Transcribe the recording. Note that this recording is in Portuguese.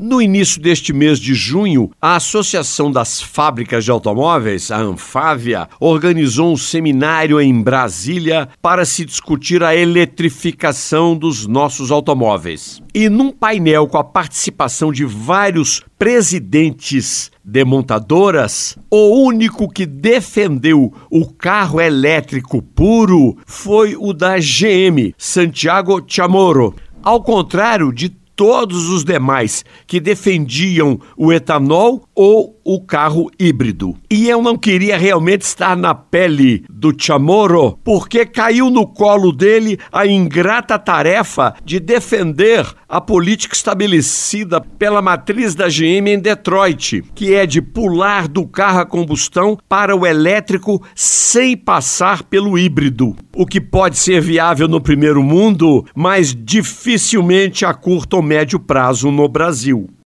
No início deste mês de junho, a Associação das Fábricas de Automóveis, a Anfávia, organizou um seminário em Brasília para se discutir a eletrificação dos nossos automóveis. E num painel com a participação de vários presidentes de montadoras, o único que defendeu o carro elétrico puro foi o da GM, Santiago Chamorro. Ao contrário de todos os demais que defendiam o etanol ou o carro híbrido. E eu não queria realmente estar na pele do Chamorro, porque caiu no colo dele a ingrata tarefa de defender a política estabelecida pela matriz da GM em Detroit, que é de pular do carro a combustão para o elétrico sem passar pelo híbrido. O que pode ser viável no primeiro mundo, mas dificilmente a curto ou médio prazo no Brasil.